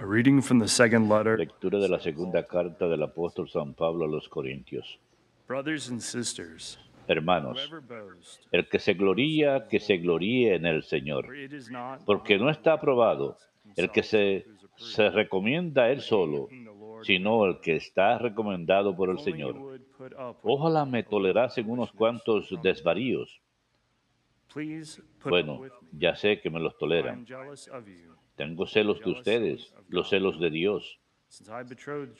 A reading from the second letter. Lectura de la segunda carta del apóstol San Pablo a los Corintios. Brothers and sisters, Hermanos, el que se gloría, que se gloríe en el Señor, porque no está aprobado el que se, se recomienda a él solo, sino el que está recomendado por el Señor. Ojalá me tolerasen unos cuantos desvaríos. Bueno, ya sé que me los toleran. Tengo celos de ustedes, los celos de Dios.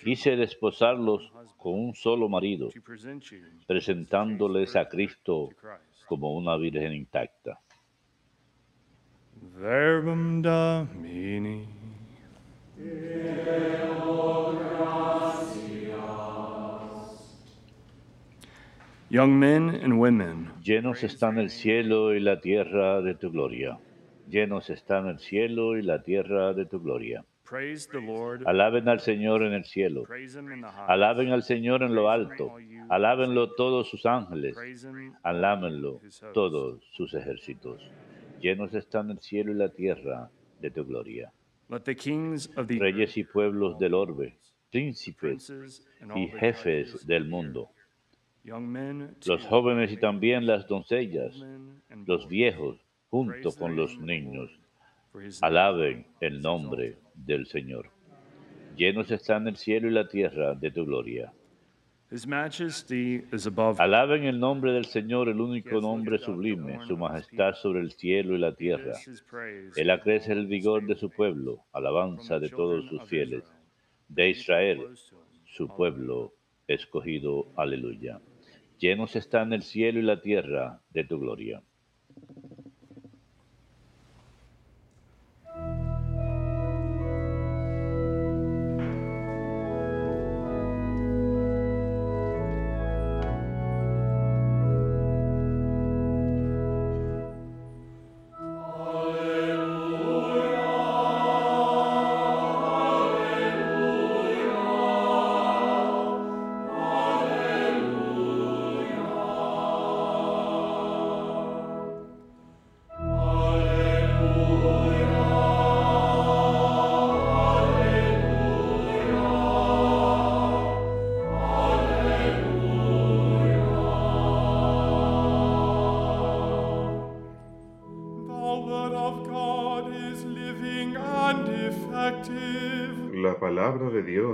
Quise desposarlos con un solo marido, presentándoles a Cristo como una virgen intacta. Verbum Domini. Young men and women, Llenos están el cielo y la tierra de tu gloria. Llenos están el cielo y la tierra de tu gloria. Alaben al Señor en el cielo. Alaben al Señor en lo alto. Alábenlo todos sus ángeles. Alábenlo todos sus ejércitos. Llenos están el cielo y la tierra de tu gloria. Reyes y pueblos del orbe, príncipes y jefes del mundo, los jóvenes y también las doncellas, los viejos, junto con los niños, alaben el nombre del Señor. Llenos están el cielo y la tierra de tu gloria. Alaben el nombre del Señor, el único nombre sublime, su majestad sobre el cielo y la tierra. Él acrece el vigor de su pueblo, alabanza de todos sus fieles, de Israel, su pueblo escogido. Aleluya. Llenos están el cielo y la tierra de tu gloria.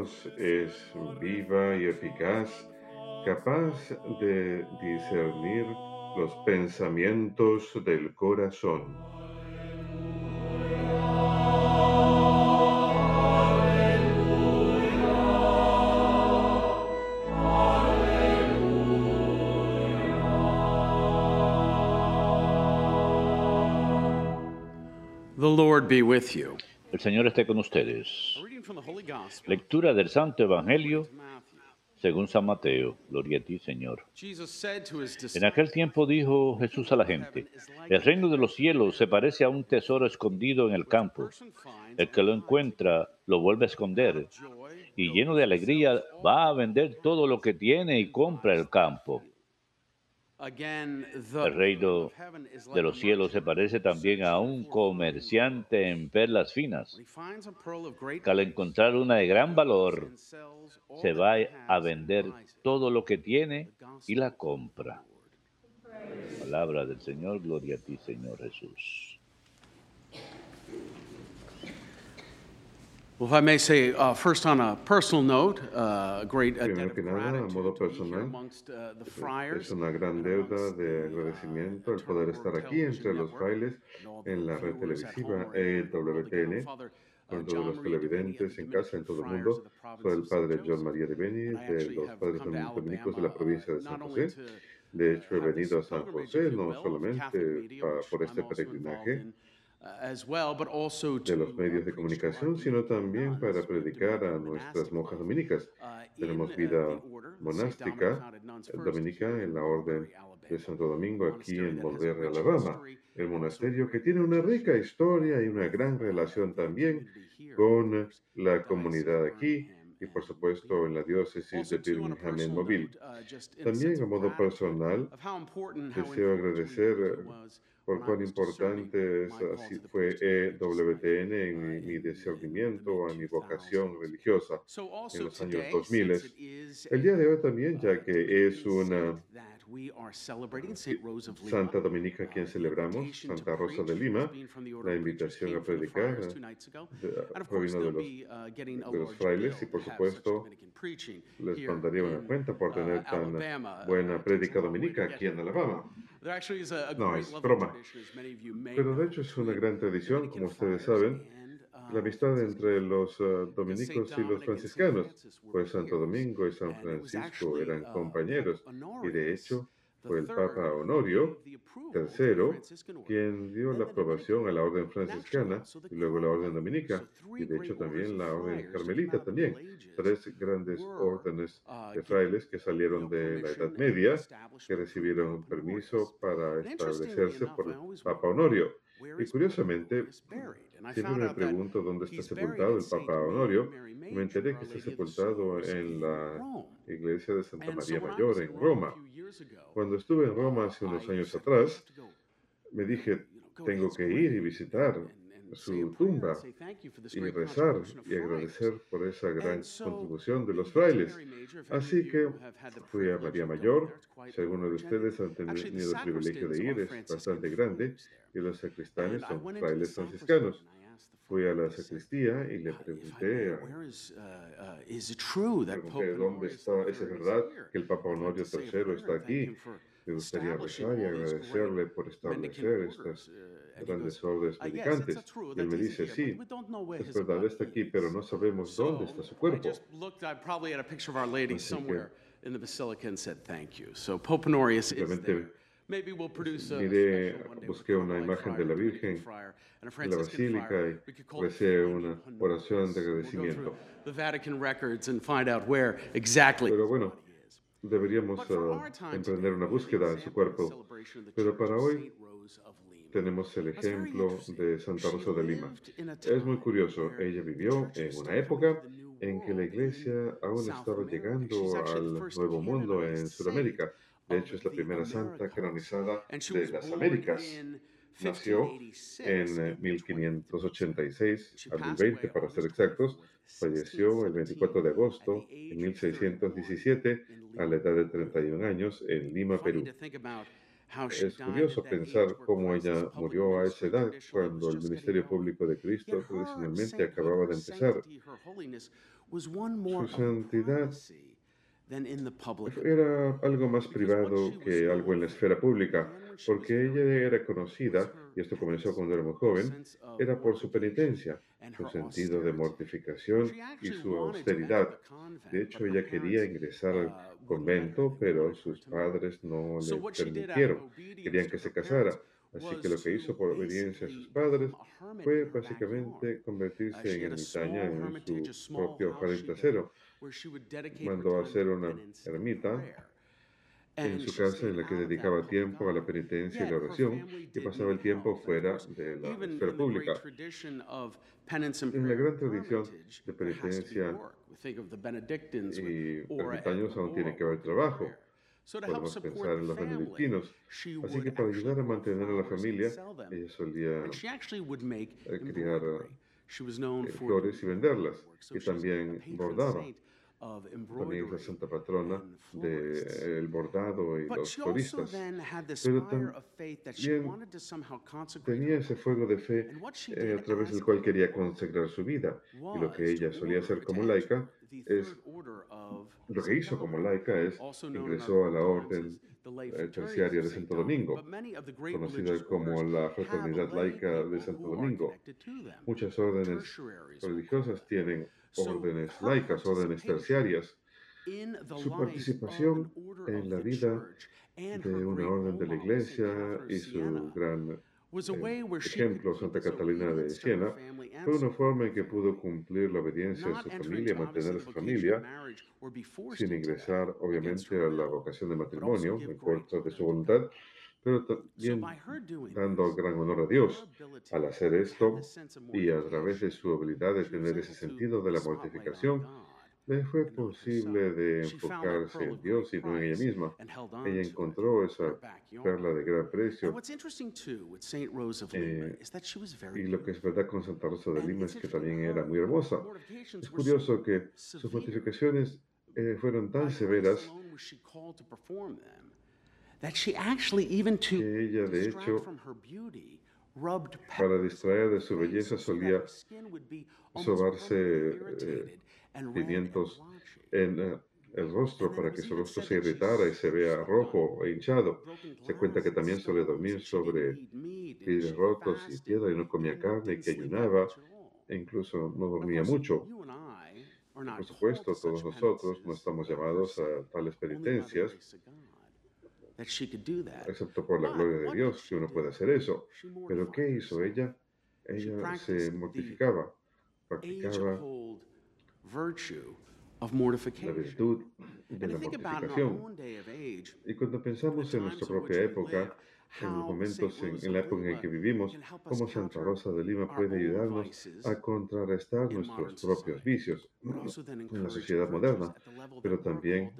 Dios es viva y eficaz, capaz de discernir los pensamientos del corazón. The Lord be with you. El Señor esté con ustedes. Lectura del Santo Evangelio según San Mateo. Gloria a ti, Señor. En aquel tiempo dijo Jesús a la gente, el reino de los cielos se parece a un tesoro escondido en el campo. "Person finds El que lo encuentra lo vuelve a esconder y lleno de alegría va a vender todo lo que tiene y compra el campo. El reino de los cielos se parece también a un comerciante en perlas finas, que al encontrar una de gran valor se va a vender todo lo que tiene y la compra. Palabra del Señor, gloria a ti, Señor Jesús. Well, if I may say, uh, first on a personal note, uh, a great debt Primero of que nada, a modo personal, amongst uh, the friars. Es una gran deuda de uh, agradecimiento el poder estar aquí entre los frailes en la red televisiva EWTN, Father, uh, con todos los televidentes en casa, en todo el mundo. Soy el padre John. María de Beni, de los padres dominicos de la provincia de San José. De hecho, he venido a San José no solamente por este peregrinaje uh, de los uh, medios de to our comunicación, sino Dominican también para predicar a nuestras monjas dominicas. Uh, Tenemos uh, vida monástica dominica en la Orden de. Santo Domingo, aquí en rich Alabama. El monasterio que tiene una rica historia y una gran uh, relación también con la comunidad aquí y por supuesto en la diócesis de Birmingham en Mobile. uh, También a modo personal, deseo agradecer por cuán importante es, así fue EWTN en mi, mi discernimiento, en mi vocación religiosa en los años 2000. El día de hoy también, ya que es una Santa Dominica quien celebramos, Santa Rosa de Lima, la invitación a predicar provino de los, de los frailes y por supuesto les mandaría una cuenta por tener tan buena prédica dominica aquí en Alabama. No, es broma. Pero de hecho es una gran tradición, como ustedes saben, la amistad entre los uh, dominicos y los franciscanos, pues Santo Domingo y San Francisco eran compañeros. y de hecho fue el Papa Honorio III quien dio la aprobación a la orden franciscana y luego la orden dominica y de hecho también la orden carmelita también, tres grandes órdenes de frailes que salieron de la Edad Media que recibieron permiso para establecerse por el Papa Honorio. Y curiosamente, siempre me pregunto dónde está sepultado el Papa Honorio. Me enteré que está sepultado en la iglesia de Santa María Mayor en Roma. Cuando estuve en Roma hace unos años atrás, me dije, tengo que ir y visitar su tumba y rezar y agradecer por esa gran contribución de los frailes. Así que fui a María Mayor. Si alguno de ustedes han tenido el privilegio de ir, es bastante grande y los sacristanes son frailes franciscanos. Fui a la sacristía y le pregunté, a- pregunté dónde está, ¿es verdad que el Papa Honorio III está aquí? Me gustaría rezar y agradecerle por establecer estas grandes órdenes predicantes. Y él me dice, sí, es verdad, está aquí, pero no sabemos dónde está su cuerpo. Así que- in the basilica and said thank you. So Pope Honorius is there. Maybe we'll produce a miré, busqué una imagen de la Virgen en la basílica y recé Thank una oración de agradecimiento. Pero bueno, deberíamos time emprender una búsqueda en su cuerpo. Pero para hoy Tenemos el ejemplo de Santa Rosa de Lima. Es muy curioso, ella vivió en una época en que la iglesia aún estaba llegando al nuevo mundo en Sudamérica. De hecho, es la primera santa canonizada de las Américas. Nació 1586, en eh, April 23. 1586, She abril passed 20 away para ser exactos. 24th, Falleció el 24 de 1617, agosto of 1617 31 a la edad de 31 años en Lima, Perú. Es curioso pensar cómo ella murió a esa edad, cuando el ministerio público de Cristo tradicionalmente sainthood, acababa de empezar. Su santidad Era algo más privado que algo en la esfera pública, porque ella era conocida, y esto comenzó cuando era muy joven, era por su penitencia, su sentido de mortificación y su austeridad. De hecho, ella quería ingresar al convento, pero sus padres no le permitieron. Querían que se casara. Así que lo que hizo por obediencia a sus padres fue básicamente convertirse en ermitaña en su propio jardín trasero. Mandó a hacer una ermita en su casa en la que dedicaba tiempo a la penitencia y la oración y pasaba el tiempo fuera de la esfera pública. En la gran tradición de penitencia y ermitaños aún tiene que haber trabajo. Podemos pensar en los benedictinos. Así que para ayudar a mantener a la familia, ella solía eh, criar flores y venderlas. Y también bordaba. La santa patrona del bordado y los floristas. Pero también tenía ese fuego de fe eh, a través del cual quería consagrar su vida. Y lo que ella solía hacer como laica es, lo que hizo como laica es, ingresó a la orden terciaria de Santo Domingo, conocida como la Fraternidad Laica de Santo Domingo. Muchas órdenes religiosas tienen órdenes laicas, órdenes terciarias. Su participación en la vida de una orden de la Iglesia y su gran eh, ejemplo, Santa Catalina de Siena, fue una forma en que pudo cumplir la obediencia de su familia, mantener a su familia, sin ingresar obviamente a la vocación de matrimonio en contra de su voluntad, pero también dando gran honor a Dios al hacer esto y a través de su habilidad de tener ese sentido de la mortificación, Le fue posible de enfocarse en Dios y no en ella misma. Ella encontró esa perla de gran precio. Eh, y lo que es verdad con Santa Rosa de Lima es que también era muy hermosa. Es curioso que sus notificaciones eh, fueron tan severas que ella, de hecho, para distraer de su belleza solía sobarse eh, pimientos en eh, el rostro para que su rostro se irritara y se vea rojo e hinchado. Se cuenta que también suele dormir sobre pies rotos y piedra y no comía carne y que ayunaba e incluso no dormía mucho. Por supuesto, todos nosotros no estamos llamados a tales penitencias, excepto por la gloria de Dios, que uno puede hacer eso. Pero ¿qué hizo ella? Ella se mortificaba, practicaba la virtud de la mortificación. Y cuando pensamos en nuestra propia época, en los momentos, en, la época en que vivimos, cómo Santa Rosa de Lima puede ayudarnos a contrarrestar nuestros propios vicios en la sociedad moderna, pero también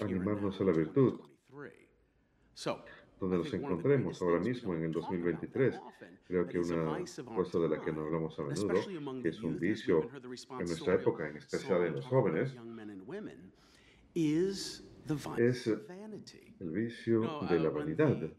animarnos a la virtud, donde nos encontremos ahora mismo en el 2023. Creo que una cosa de la que no hablamos a menudo, que es un vicio en nuestra época, en especial en los jóvenes, es el vicio de la vanidad.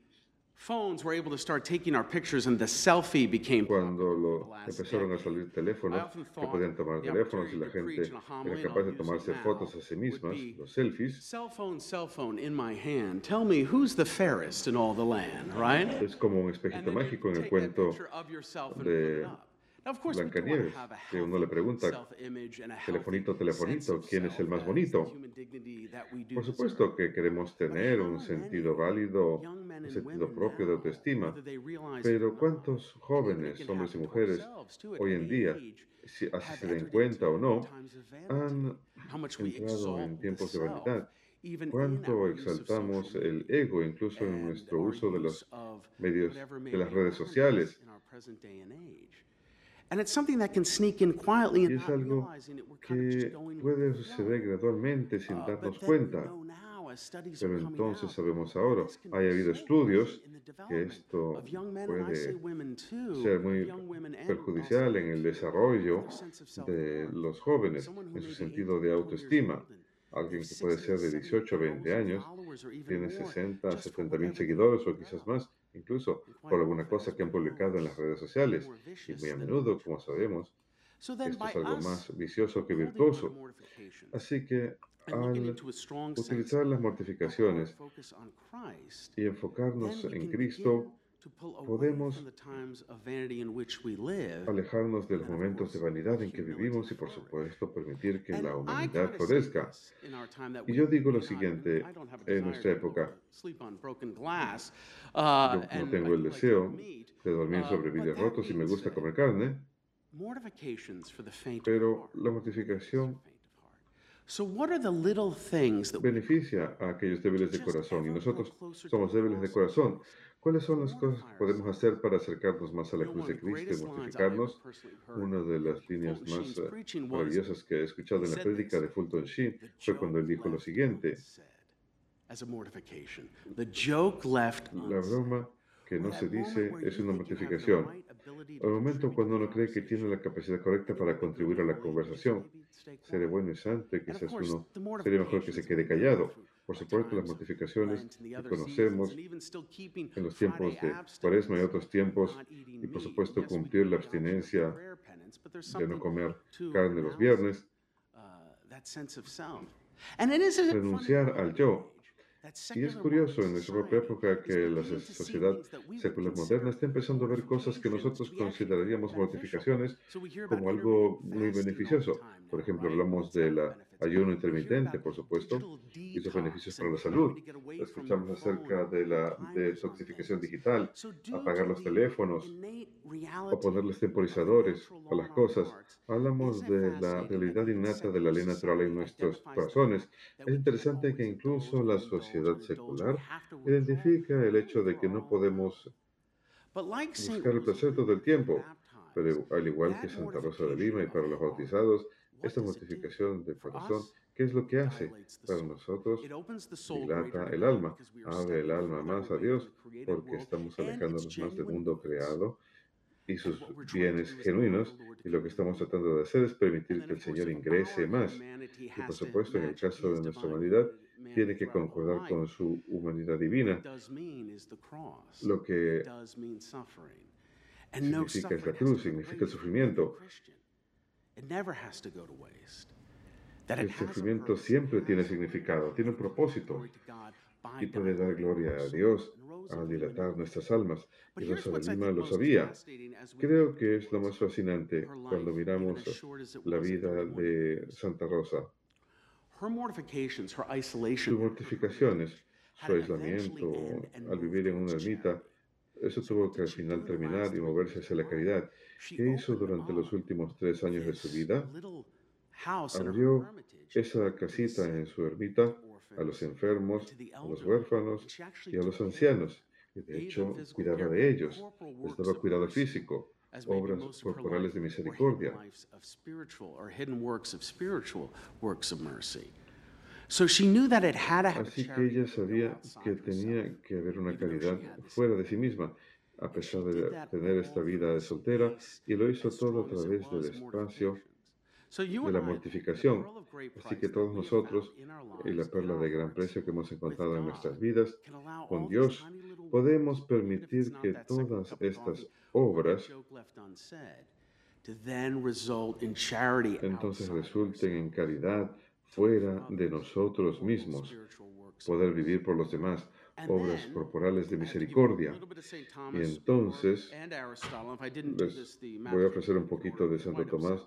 Phones were able to start taking our pictures and the selfie became Cuando lo, empezaron a salir teléfonos que podían tomar teléfonos y la gente era capaz de tomarse fotos a sí mismas, los selfies. Cell phone, cell phone in my hand. Tell me who's the fairest in all the land, right? Es como un espejito mágico en el cuento de Blancanieves, que uno le pregunta, telefonito, telefonito, ¿quién es el más bonito? Por supuesto que queremos tener un sentido válido, un sentido propio de autoestima, pero ¿cuántos jóvenes, hombres y mujeres, hoy en día, si así se den cuenta o no, han entrado en tiempos de vanidad? ¿Cuánto exaltamos el ego incluso en nuestro uso de los medios, de las redes sociales? Y es algo que puede suceder gradualmente sin darnos cuenta. Pero entonces sabemos ahora, hay habido estudios que esto puede ser muy perjudicial en el desarrollo de los jóvenes, en su sentido de autoestima. Alguien que puede ser de 18 a 20 años, tiene 60, 70 mil seguidores o quizás más, incluso por alguna cosa que han publicado en las redes sociales. Y muy a menudo, como sabemos, esto es algo más vicioso que virtuoso. Así que al utilizar las mortificaciones y enfocarnos en Cristo, podemos alejarnos de los momentos de vanidad en que vivimos y, por supuesto, permitir que la humanidad florezca. Y yo digo lo siguiente, en nuestra época, yo no tengo el deseo de dormir sobre vidrios rotos y me gusta comer carne, pero la mortificación beneficia a aquellos débiles de corazón. Y nosotros somos débiles de corazón. ¿Cuáles son las cosas que podemos hacer para acercarnos más a la cruz de Cristo y mortificarnos? Una de las líneas más eh, maravillosas que he escuchado en la prédica de Fulton Sheen fue cuando él dijo lo siguiente. La broma que no se dice es una mortificación. Al momento cuando uno cree que tiene la capacidad correcta para contribuir a la conversación, seré bueno y santo y quizás uno sería mejor que se quede callado. Por supuesto, las mortificaciones que conocemos en los tiempos de cuaresma y otros tiempos, y por supuesto cumplir la abstinencia de no comer carne los viernes, renunciar al yo, y es curioso en nuestra propia época que la sociedad secular moderna está empezando a ver cosas que nosotros consideraríamos mortificaciones como algo muy beneficioso. Por ejemplo, hablamos del ayuno intermitente, por supuesto, y sus beneficios para la salud. Escuchamos acerca de la detoxificación digital, apagar los teléfonos o ponerles temporizadores a las cosas. Hablamos de la realidad innata de la ley natural en nuestros corazones. Es interesante que incluso la sociedad secular identifica el hecho de que no podemos buscar el placer todo el tiempo, pero al igual que Santa Rosa de Lima y para los bautizados, Esta mortificación del corazón, ¿qué es lo que hace? Para nosotros dilata el alma, abre el alma más a Dios, porque estamos alejándonos más del mundo creado y sus bienes genuinos, y lo que estamos tratando de hacer es permitir que el Señor ingrese más. Y por supuesto, en el caso de nuestra humanidad, tiene que concordar con su humanidad divina, lo que significa es la cruz, significa el sufrimiento. El sufrimiento siempre tiene significado, tiene un propósito. Y puede dar gloria a Dios al dilatar nuestras almas. Y Rosa de Lima lo sabía. Creo que es lo más fascinante cuando miramos la vida de Santa Rosa. Sus mortificaciones, su aislamiento al vivir en una ermita, eso tuvo que al final terminar y moverse hacia la caridad. ¿Qué hizo durante los últimos tres años de su vida? Abrió esa casita en su ermita a los enfermos, a los huérfanos y a los ancianos. Y de hecho, cuidaba de ellos, les daba cuidado físico, obras corporales de misericordia. Así que ella sabía que tenía que haber una caridad fuera de sí misma, a pesar de tener esta vida de soltera, y lo hizo todo a través del espacio de la mortificación. Así que todos nosotros, y la perla de gran precio que hemos encontrado en nuestras vidas, con Dios, podemos permitir que todas estas obras entonces resulten en caridad fuera de nosotros mismos, poder vivir por los demás, obras corporales de misericordia. Y entonces les voy a ofrecer un poquito de Santo Tomás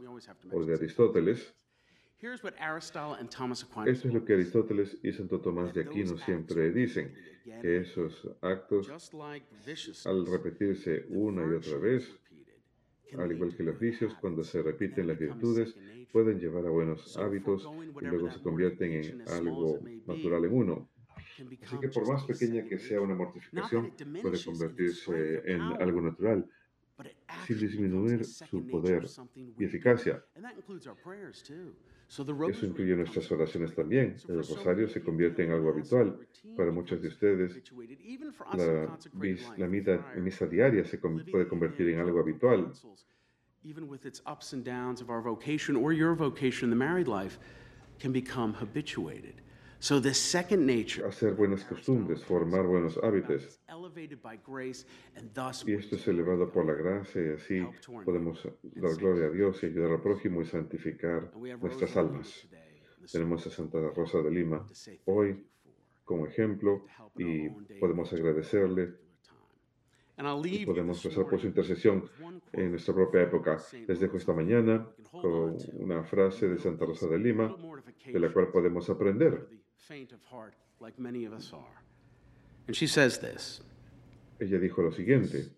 o de Aristóteles. Esto es lo que Aristóteles y Santo Tomás de Aquino siempre dicen, que esos actos, al repetirse una y otra vez, al igual que los vicios, cuando se repiten las virtudes, pueden llevar a buenos hábitos y luego se convierten en algo natural en uno. Así que por más pequeña que sea una mortificación, puede convertirse en algo natural, sin disminuir su poder y eficacia. Eso incluye nuestras oraciones también. El rosario se convierte en algo habitual. Para muchos de ustedes, la, la misa, misa diaria se puede convertir en algo habitual. Even with its ups and downs of our vocation or your vocation in the married life, can become habituated. So the second nature, hacer buenas costumbres, formar buenos hábitos. Y esto es elevado por la gracia y así podemos dar gloria a Dios y ayudar al prójimo y santificar nuestras almas. Tenemos a Santa Rosa de Lima hoy como ejemplo y podemos agradecerle y podemos rezar por su intercesión en nuestra propia época. Les dejo esta mañana con una frase de Santa Rosa de Lima, de la cual podemos aprender. Ella dijo lo siguiente.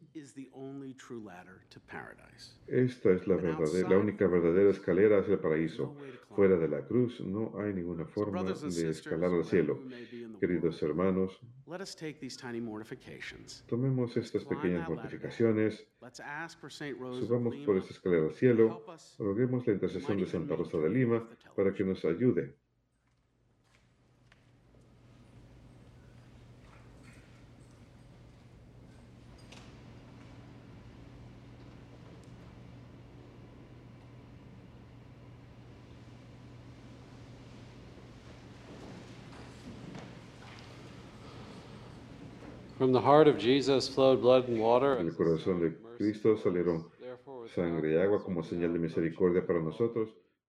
Esta es la, verdadera, la única verdadera escalera hacia el paraíso. Fuera de la cruz no hay ninguna forma de escalar al cielo. Queridos hermanos, tomemos estas pequeñas mortificaciones, subamos por esta escalera al cielo, roguemos la intercesión de Santa Rosa de Lima para que nos ayude From the heart of Jesus flowed blood and water. Del corazón de Cristo salieron sangre y agua como señal de misericordia para nosotros.